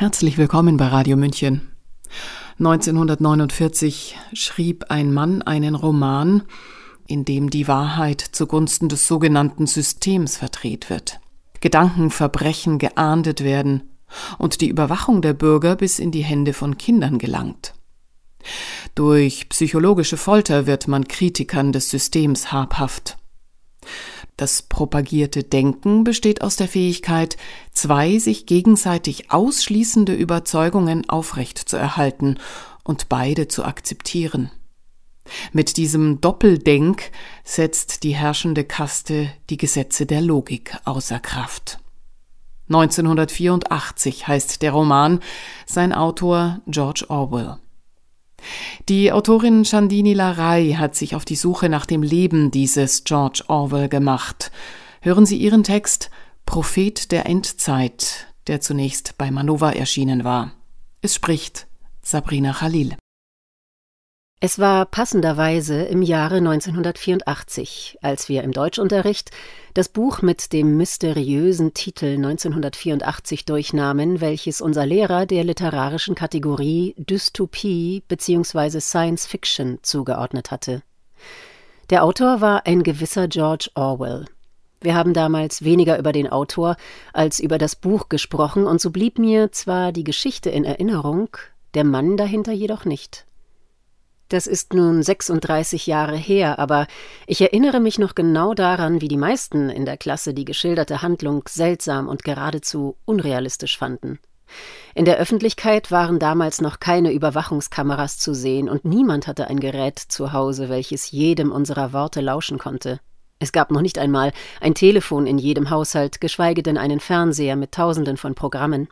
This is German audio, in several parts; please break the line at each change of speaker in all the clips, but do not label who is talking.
Herzlich willkommen bei Radio München. 1949 schrieb ein Mann einen Roman, in dem die Wahrheit zugunsten des sogenannten Systems verdreht wird, Gedankenverbrechen geahndet werden und die Überwachung der Bürger bis in die Hände von Kindern gelangt. Durch psychologische Folter wird man Kritikern des Systems habhaft. Das propagierte Denken besteht aus der Fähigkeit, zwei sich gegenseitig ausschließende Überzeugungen aufrecht zu erhalten und beide zu akzeptieren. Mit diesem Doppeldenk setzt die herrschende Kaste die Gesetze der Logik außer Kraft. 1984 heißt der Roman, sein Autor George Orwell. Die Autorin Chandini Larai hat sich auf die Suche nach dem Leben dieses George Orwell gemacht. Hören Sie ihren Text Prophet der Endzeit, der zunächst bei Manova erschienen war. Es spricht Sabrina Khalil.
Es war passenderweise im Jahre 1984, als wir im Deutschunterricht das Buch mit dem mysteriösen Titel 1984 durchnahmen, welches unser Lehrer der literarischen Kategorie Dystopie bzw. Science Fiction zugeordnet hatte. Der Autor war ein gewisser George Orwell. Wir haben damals weniger über den Autor als über das Buch gesprochen, und so blieb mir zwar die Geschichte in Erinnerung, der Mann dahinter jedoch nicht. Das ist nun 36 Jahre her, aber ich erinnere mich noch genau daran, wie die meisten in der Klasse die geschilderte Handlung seltsam und geradezu unrealistisch fanden. In der Öffentlichkeit waren damals noch keine Überwachungskameras zu sehen und niemand hatte ein Gerät zu Hause, welches jedem unserer Worte lauschen konnte. Es gab noch nicht einmal ein Telefon in jedem Haushalt, geschweige denn einen Fernseher mit tausenden von Programmen.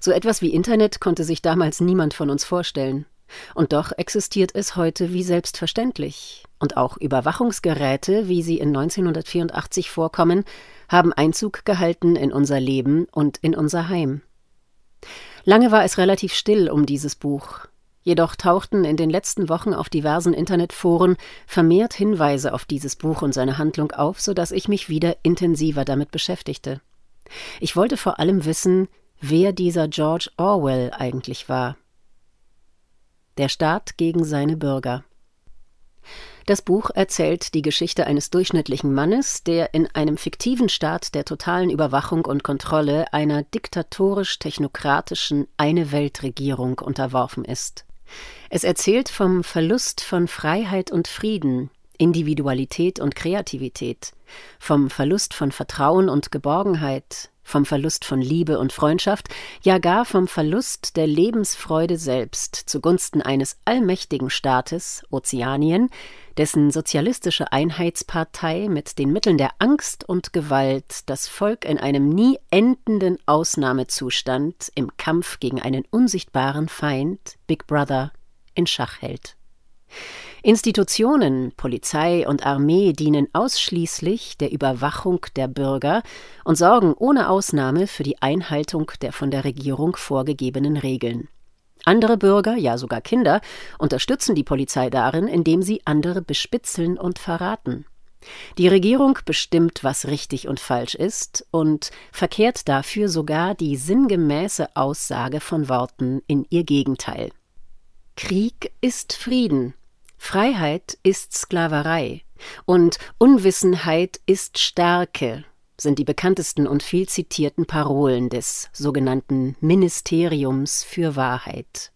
So etwas wie Internet konnte sich damals niemand von uns vorstellen. Und doch existiert es heute wie selbstverständlich. Und auch Überwachungsgeräte, wie sie in 1984 vorkommen, haben Einzug gehalten in unser Leben und in unser Heim. Lange war es relativ still um dieses Buch. Jedoch tauchten in den letzten Wochen auf diversen Internetforen vermehrt Hinweise auf dieses Buch und seine Handlung auf, so dass ich mich wieder intensiver damit beschäftigte. Ich wollte vor allem wissen, wer dieser George Orwell eigentlich war. Der Staat gegen seine Bürger. Das Buch erzählt die Geschichte eines durchschnittlichen Mannes, der in einem fiktiven Staat der totalen Überwachung und Kontrolle einer diktatorisch-technokratischen Eine-Welt-Regierung unterworfen ist. Es erzählt vom Verlust von Freiheit und Frieden, Individualität und Kreativität, vom Verlust von Vertrauen und Geborgenheit, vom Verlust von Liebe und Freundschaft, ja gar vom Verlust der Lebensfreude selbst zugunsten eines allmächtigen Staates, Ozeanien, dessen sozialistische Einheitspartei mit den Mitteln der Angst und Gewalt das Volk in einem nie endenden Ausnahmezustand im Kampf gegen einen unsichtbaren Feind, Big Brother, in Schach hält. Institutionen, Polizei und Armee dienen ausschließlich der Überwachung der Bürger und sorgen ohne Ausnahme für die Einhaltung der von der Regierung vorgegebenen Regeln. Andere Bürger, ja sogar Kinder, unterstützen die Polizei darin, indem sie andere bespitzeln und verraten. Die Regierung bestimmt, was richtig und falsch ist und verkehrt dafür sogar die sinngemäße Aussage von Worten in ihr Gegenteil. Krieg ist Frieden, Freiheit ist Sklaverei und Unwissenheit ist Stärke sind die bekanntesten und viel zitierten Parolen des sogenannten Ministeriums für Wahrheit.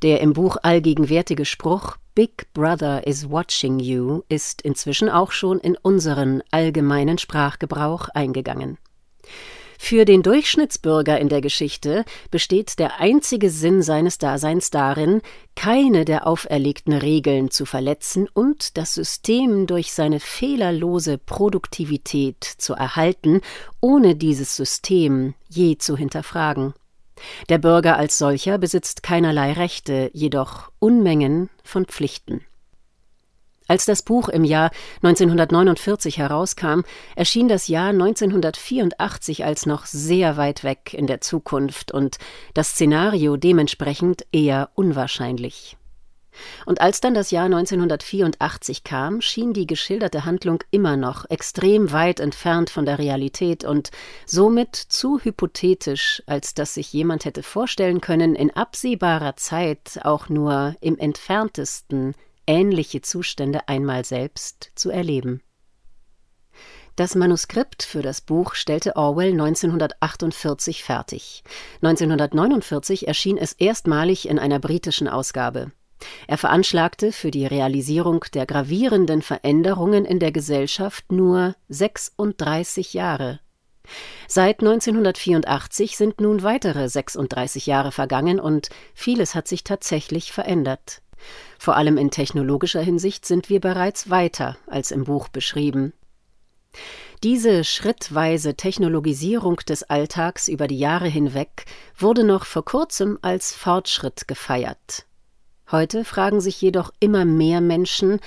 Der im Buch allgegenwärtige Spruch Big Brother is watching you ist inzwischen auch schon in unseren allgemeinen Sprachgebrauch eingegangen. Für den Durchschnittsbürger in der Geschichte besteht der einzige Sinn seines Daseins darin, keine der auferlegten Regeln zu verletzen und das System durch seine fehlerlose Produktivität zu erhalten, ohne dieses System je zu hinterfragen. Der Bürger als solcher besitzt keinerlei Rechte, jedoch Unmengen von Pflichten. Als das Buch im Jahr 1949 herauskam, erschien das Jahr 1984 als noch sehr weit weg in der Zukunft und das Szenario dementsprechend eher unwahrscheinlich. Und als dann das Jahr 1984 kam, schien die geschilderte Handlung immer noch extrem weit entfernt von der Realität und somit zu hypothetisch, als dass sich jemand hätte vorstellen können, in absehbarer Zeit auch nur im entferntesten ähnliche Zustände einmal selbst zu erleben. Das Manuskript für das Buch stellte Orwell 1948 fertig. 1949 erschien es erstmalig in einer britischen Ausgabe. Er veranschlagte für die Realisierung der gravierenden Veränderungen in der Gesellschaft nur 36 Jahre. Seit 1984 sind nun weitere 36 Jahre vergangen und vieles hat sich tatsächlich verändert. Vor allem in technologischer Hinsicht sind wir bereits weiter als im Buch beschrieben. Diese schrittweise Technologisierung des Alltags über die Jahre hinweg wurde noch vor kurzem als Fortschritt gefeiert. Heute fragen sich jedoch immer mehr Menschen,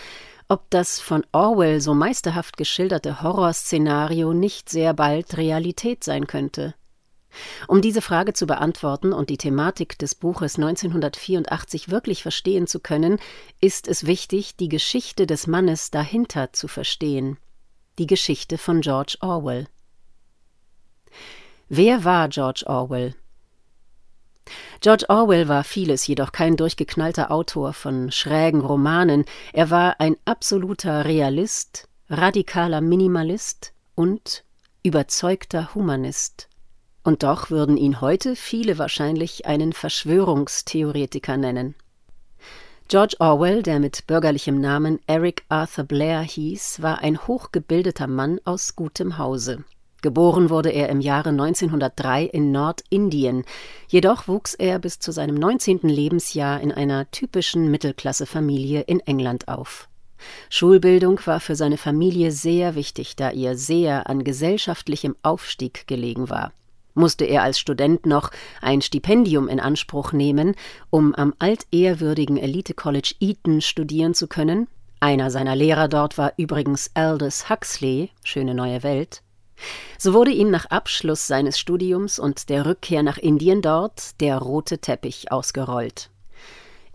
ob das von Orwell so meisterhaft geschilderte Horrorszenario nicht sehr bald Realität sein könnte. Um diese Frage zu beantworten und die Thematik des Buches 1984 wirklich verstehen zu können, ist es wichtig, die Geschichte des Mannes dahinter zu verstehen. Die Geschichte von George Orwell. Wer war George Orwell? George Orwell war vieles, jedoch kein durchgeknallter Autor von schrägen Romanen. Er war ein absoluter Realist, radikaler Minimalist und überzeugter Humanist. Und doch würden ihn heute viele wahrscheinlich einen Verschwörungstheoretiker nennen. George Orwell, der mit bürgerlichem Namen Eric Arthur Blair hieß, war ein hochgebildeter Mann aus gutem Hause. Geboren wurde er im Jahre 1903 in Nordindien, jedoch wuchs er bis zu seinem 19. Lebensjahr in einer typischen Mittelklassefamilie in England auf. Schulbildung war für seine Familie sehr wichtig, da ihr sehr an gesellschaftlichem Aufstieg gelegen war. Musste er als Student noch ein Stipendium in Anspruch nehmen, um am altehrwürdigen Elite College Eton studieren zu können? Einer seiner Lehrer dort war übrigens Aldous Huxley, Schöne neue Welt. So wurde ihm nach Abschluss seines Studiums und der Rückkehr nach Indien dort der rote Teppich ausgerollt.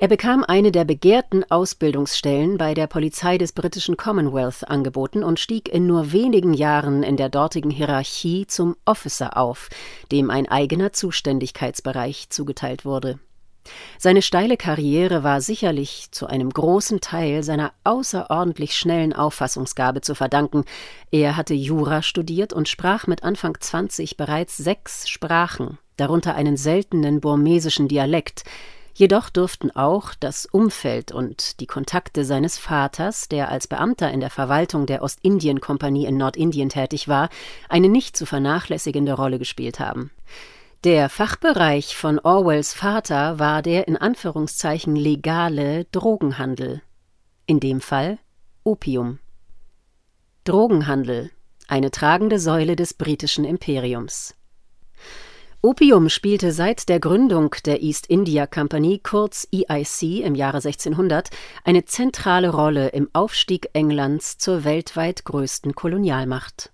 Er bekam eine der begehrten Ausbildungsstellen bei der Polizei des britischen Commonwealth angeboten und stieg in nur wenigen Jahren in der dortigen Hierarchie zum Officer auf, dem ein eigener Zuständigkeitsbereich zugeteilt wurde. Seine steile Karriere war sicherlich zu einem großen Teil seiner außerordentlich schnellen Auffassungsgabe zu verdanken. Er hatte Jura studiert und sprach mit Anfang 20 bereits sechs Sprachen, darunter einen seltenen burmesischen Dialekt. Jedoch durften auch das Umfeld und die Kontakte seines Vaters, der als Beamter in der Verwaltung der Ostindien-Kompanie in Nordindien tätig war, eine nicht zu vernachlässigende Rolle gespielt haben. Der Fachbereich von Orwells Vater war der in Anführungszeichen legale Drogenhandel. In dem Fall Opium. Drogenhandel, eine tragende Säule des britischen Imperiums. Opium spielte seit der Gründung der East India Company, kurz EIC, im Jahre 1600 eine zentrale Rolle im Aufstieg Englands zur weltweit größten Kolonialmacht.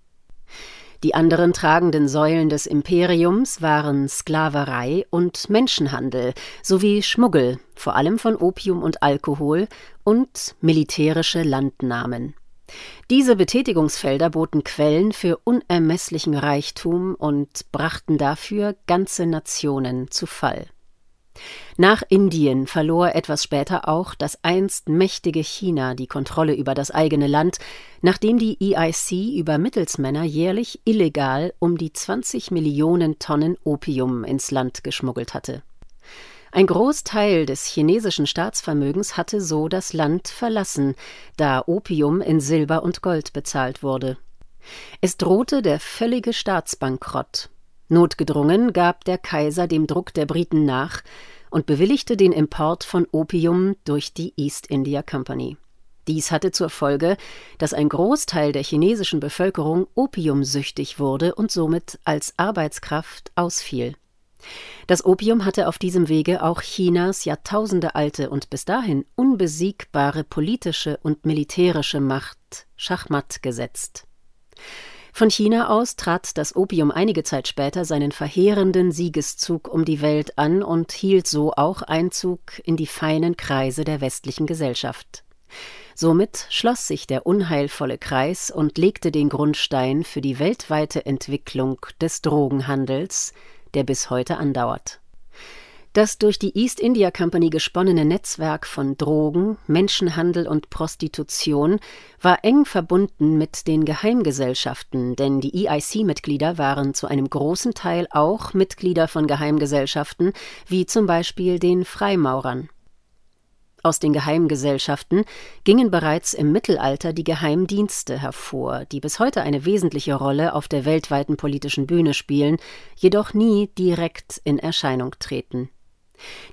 Die anderen tragenden Säulen des Imperiums waren Sklaverei und Menschenhandel sowie Schmuggel, vor allem von Opium und Alkohol, und militärische Landnahmen. Diese Betätigungsfelder boten Quellen für unermesslichen Reichtum und brachten dafür ganze Nationen zu Fall. Nach Indien verlor etwas später auch das einst mächtige China die Kontrolle über das eigene Land, nachdem die EIC über Mittelsmänner jährlich illegal um die 20 Millionen Tonnen Opium ins Land geschmuggelt hatte. Ein Großteil des chinesischen Staatsvermögens hatte so das Land verlassen, da Opium in Silber und Gold bezahlt wurde. Es drohte der völlige Staatsbankrott. Notgedrungen gab der Kaiser dem Druck der Briten nach und bewilligte den Import von Opium durch die East India Company. Dies hatte zur Folge, dass ein Großteil der chinesischen Bevölkerung opiumsüchtig wurde und somit als Arbeitskraft ausfiel. Das Opium hatte auf diesem Wege auch Chinas jahrtausendealte und bis dahin unbesiegbare politische und militärische Macht schachmatt gesetzt. Von China aus trat das Opium einige Zeit später seinen verheerenden Siegeszug um die Welt an und hielt so auch Einzug in die feinen Kreise der westlichen Gesellschaft. Somit schloss sich der unheilvolle Kreis und legte den Grundstein für die weltweite Entwicklung des Drogenhandels, der bis heute andauert. Das durch die East India Company gesponnene Netzwerk von Drogen, Menschenhandel und Prostitution war eng verbunden mit den Geheimgesellschaften, denn die EIC-Mitglieder waren zu einem großen Teil auch Mitglieder von Geheimgesellschaften, wie zum Beispiel den Freimaurern. Aus den Geheimgesellschaften gingen bereits im Mittelalter die Geheimdienste hervor, die bis heute eine wesentliche Rolle auf der weltweiten politischen Bühne spielen, jedoch nie direkt in Erscheinung treten.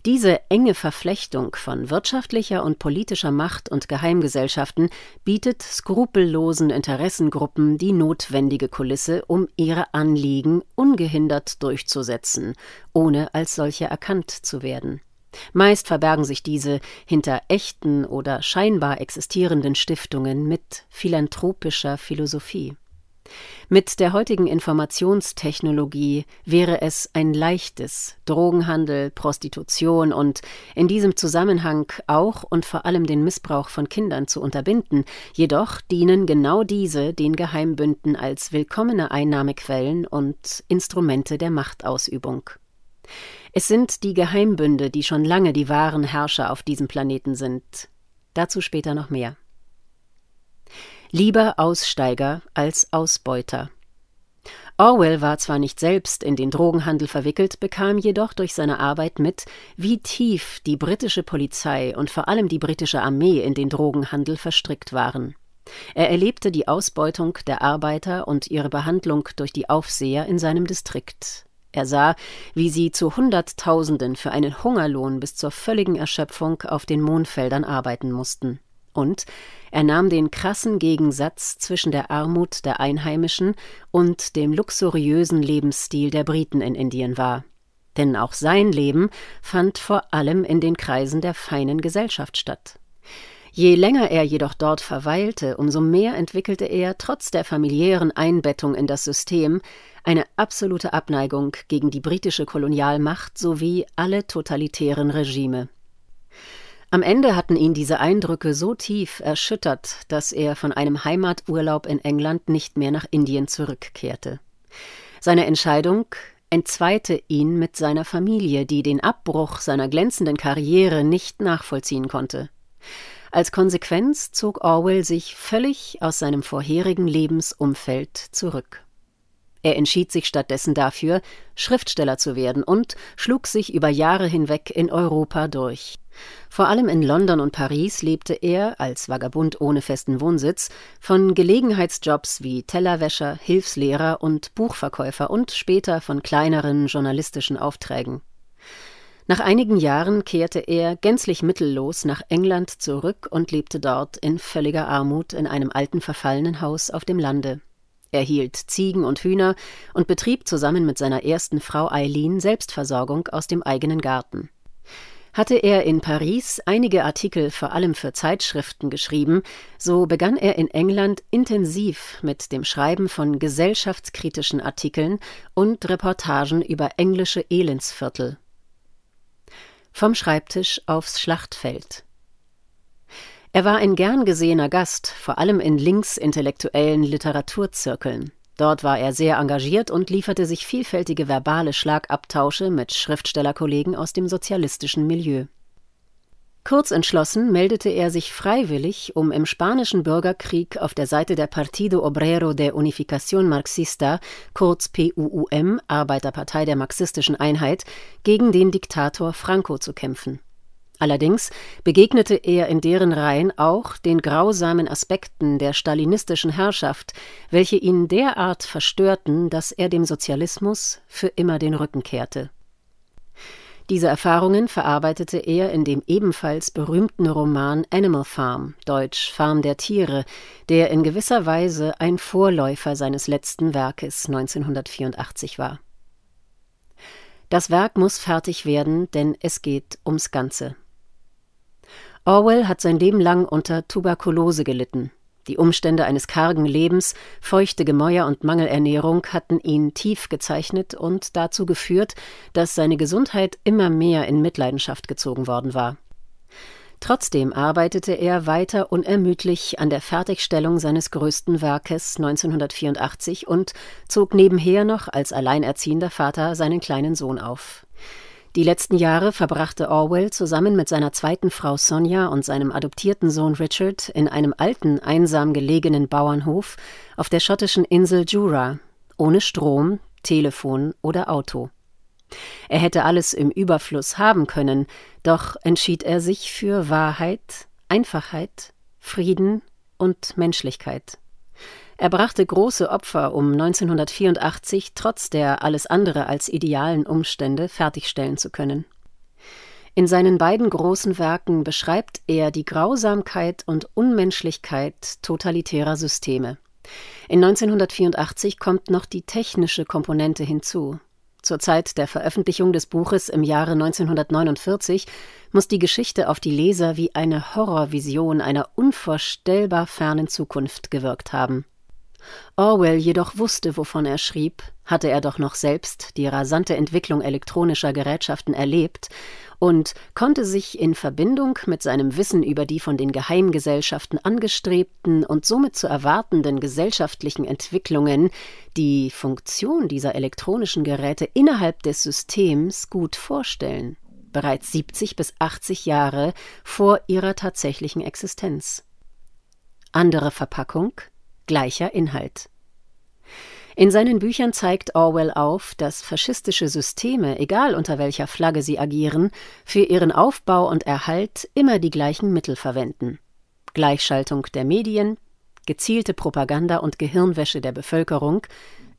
Diese enge Verflechtung von wirtschaftlicher und politischer Macht und Geheimgesellschaften bietet skrupellosen Interessengruppen die notwendige Kulisse, um ihre Anliegen ungehindert durchzusetzen, ohne als solche erkannt zu werden. Meist verbergen sich diese hinter echten oder scheinbar existierenden Stiftungen mit philanthropischer Philosophie. Mit der heutigen Informationstechnologie wäre es ein leichtes, Drogenhandel, Prostitution und in diesem Zusammenhang auch und vor allem den Missbrauch von Kindern zu unterbinden, jedoch dienen genau diese den Geheimbünden als willkommene Einnahmequellen und Instrumente der Machtausübung. Es sind die Geheimbünde, die schon lange die wahren Herrscher auf diesem Planeten sind. Dazu später noch mehr. Lieber Aussteiger als Ausbeuter. Orwell war zwar nicht selbst in den Drogenhandel verwickelt, bekam jedoch durch seine Arbeit mit, wie tief die britische Polizei und vor allem die britische Armee in den Drogenhandel verstrickt waren. Er erlebte die Ausbeutung der Arbeiter und ihre Behandlung durch die Aufseher in seinem Distrikt. Er sah, wie sie zu Hunderttausenden für einen Hungerlohn bis zur völligen Erschöpfung auf den Mondfeldern arbeiten mussten. Und er nahm den krassen Gegensatz zwischen der Armut der Einheimischen und dem luxuriösen Lebensstil der Briten in Indien wahr. Denn auch sein Leben fand vor allem in den Kreisen der feinen Gesellschaft statt. Je länger er jedoch dort verweilte, umso mehr entwickelte er, trotz der familiären Einbettung in das System, eine absolute Abneigung gegen die britische Kolonialmacht sowie alle totalitären Regime. Am Ende hatten ihn diese Eindrücke so tief erschüttert, dass er von einem Heimaturlaub in England nicht mehr nach Indien zurückkehrte. Seine Entscheidung entzweite ihn mit seiner Familie, die den Abbruch seiner glänzenden Karriere nicht nachvollziehen konnte. Als Konsequenz zog Orwell sich völlig aus seinem vorherigen Lebensumfeld zurück. Er entschied sich stattdessen dafür, Schriftsteller zu werden und schlug sich über Jahre hinweg in Europa durch. Vor allem in London und Paris lebte er, als Vagabund ohne festen Wohnsitz, von Gelegenheitsjobs wie Tellerwäscher, Hilfslehrer und Buchverkäufer und später von kleineren journalistischen Aufträgen. Nach einigen Jahren kehrte er gänzlich mittellos nach England zurück und lebte dort in völliger Armut in einem alten verfallenen Haus auf dem Lande. Er hielt Ziegen und Hühner und betrieb zusammen mit seiner ersten Frau Eileen Selbstversorgung aus dem eigenen Garten. Hatte er in Paris einige Artikel vor allem für Zeitschriften geschrieben, so begann er in England intensiv mit dem Schreiben von gesellschaftskritischen Artikeln und Reportagen über englische Elendsviertel. Vom Schreibtisch aufs Schlachtfeld. Er war ein gern gesehener Gast, vor allem in linksintellektuellen Literaturzirkeln. Dort war er sehr engagiert und lieferte sich vielfältige verbale Schlagabtausche mit Schriftstellerkollegen aus dem sozialistischen Milieu. Kurz entschlossen meldete er sich freiwillig, um im spanischen Bürgerkrieg auf der Seite der Partido Obrero de Unificación Marxista, kurz PUUM, Arbeiterpartei der marxistischen Einheit, gegen den Diktator Franco zu kämpfen. Allerdings begegnete er in deren Reihen auch den grausamen Aspekten der stalinistischen Herrschaft, welche ihn derart verstörten, dass er dem Sozialismus für immer den Rücken kehrte. Diese Erfahrungen verarbeitete er in dem ebenfalls berühmten Roman Animal Farm, deutsch Farm der Tiere, der in gewisser Weise ein Vorläufer seines letzten Werkes 1984 war. Das Werk muss fertig werden, denn es geht ums Ganze. Orwell hat sein Leben lang unter Tuberkulose gelitten. Die Umstände eines kargen Lebens, feuchte Gemäuer und Mangelernährung hatten ihn tief gezeichnet und dazu geführt, dass seine Gesundheit immer mehr in Mitleidenschaft gezogen worden war. Trotzdem arbeitete er weiter unermüdlich an der Fertigstellung seines größten Werkes 1984 und zog nebenher noch als alleinerziehender Vater seinen kleinen Sohn auf. Die letzten Jahre verbrachte Orwell zusammen mit seiner zweiten Frau Sonja und seinem adoptierten Sohn Richard in einem alten, einsam gelegenen Bauernhof auf der schottischen Insel Jura, ohne Strom, Telefon oder Auto. Er hätte alles im Überfluss haben können, doch entschied er sich für Wahrheit, Einfachheit, Frieden und Menschlichkeit. Er brachte große Opfer, um 1984 trotz der alles andere als idealen Umstände fertigstellen zu können. In seinen beiden großen Werken beschreibt er die Grausamkeit und Unmenschlichkeit totalitärer Systeme. In 1984 kommt noch die technische Komponente hinzu. Zur Zeit der Veröffentlichung des Buches im Jahre 1949 muss die Geschichte auf die Leser wie eine Horrorvision einer unvorstellbar fernen Zukunft gewirkt haben. Orwell jedoch wusste, wovon er schrieb, hatte er doch noch selbst die rasante Entwicklung elektronischer Gerätschaften erlebt und konnte sich in Verbindung mit seinem Wissen über die von den Geheimgesellschaften angestrebten und somit zu erwartenden gesellschaftlichen Entwicklungen die Funktion dieser elektronischen Geräte innerhalb des Systems gut vorstellen, bereits 70 bis 80 Jahre vor ihrer tatsächlichen Existenz. Andere Verpackung, gleicher Inhalt. In seinen Büchern zeigt Orwell auf, dass faschistische Systeme, egal unter welcher Flagge sie agieren, für ihren Aufbau und Erhalt immer die gleichen Mittel verwenden. Gleichschaltung der Medien, gezielte Propaganda und Gehirnwäsche der Bevölkerung,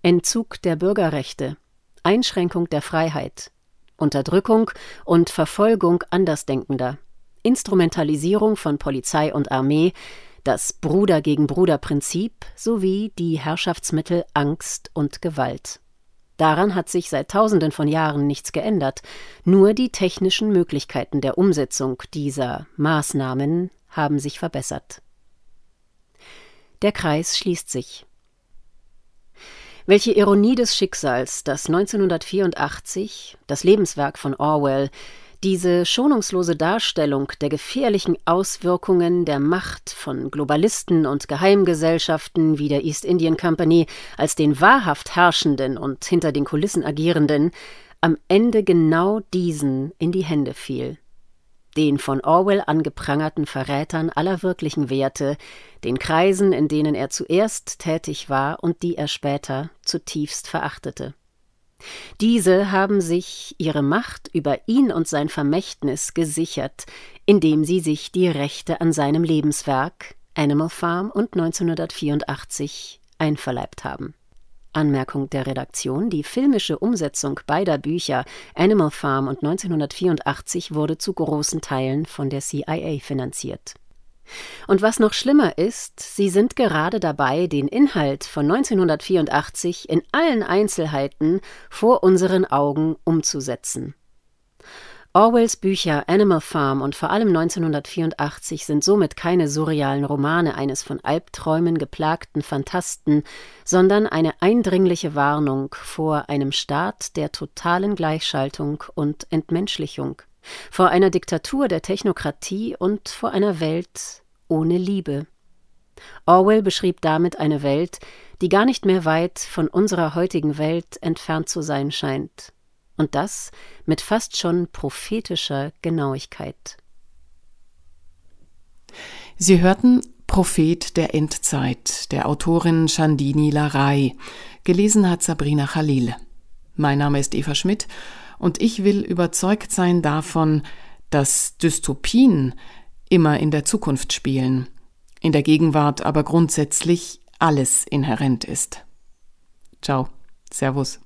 Entzug der Bürgerrechte, Einschränkung der Freiheit, Unterdrückung und Verfolgung Andersdenkender, Instrumentalisierung von Polizei und Armee, das Bruder gegen Bruder Prinzip sowie die Herrschaftsmittel Angst und Gewalt. Daran hat sich seit tausenden von Jahren nichts geändert, nur die technischen Möglichkeiten der Umsetzung dieser Maßnahmen haben sich verbessert. Der Kreis schließt sich. Welche Ironie des Schicksals, dass 1984, das Lebenswerk von Orwell, diese schonungslose Darstellung der gefährlichen Auswirkungen der Macht von Globalisten und Geheimgesellschaften wie der East Indian Company als den wahrhaft Herrschenden und hinter den Kulissen agierenden am Ende genau diesen in die Hände fiel. Den von Orwell angeprangerten Verrätern aller wirklichen Werte, den Kreisen, in denen er zuerst tätig war und die er später zutiefst verachtete. Diese haben sich ihre Macht über ihn und sein Vermächtnis gesichert, indem sie sich die Rechte an seinem Lebenswerk Animal Farm und 1984 einverleibt haben. Anmerkung der Redaktion: Die filmische Umsetzung beider Bücher Animal Farm und 1984 wurde zu großen Teilen von der CIA finanziert und was noch schlimmer ist, sie sind gerade dabei, den Inhalt von 1984 in allen Einzelheiten vor unseren Augen umzusetzen. Orwells Bücher Animal Farm und vor allem 1984 sind somit keine surrealen Romane eines von Albträumen geplagten Phantasten, sondern eine eindringliche Warnung vor einem Staat der totalen Gleichschaltung und Entmenschlichung vor einer Diktatur der Technokratie und vor einer Welt ohne Liebe. Orwell beschrieb damit eine Welt, die gar nicht mehr weit von unserer heutigen Welt entfernt zu sein scheint. Und das mit fast schon prophetischer Genauigkeit.
Sie hörten Prophet der Endzeit der Autorin Chandini Larai. Gelesen hat Sabrina Khalil. Mein Name ist Eva Schmidt und ich will überzeugt sein davon, dass Dystopien immer in der Zukunft spielen, in der Gegenwart aber grundsätzlich alles inhärent ist. Ciao, Servus.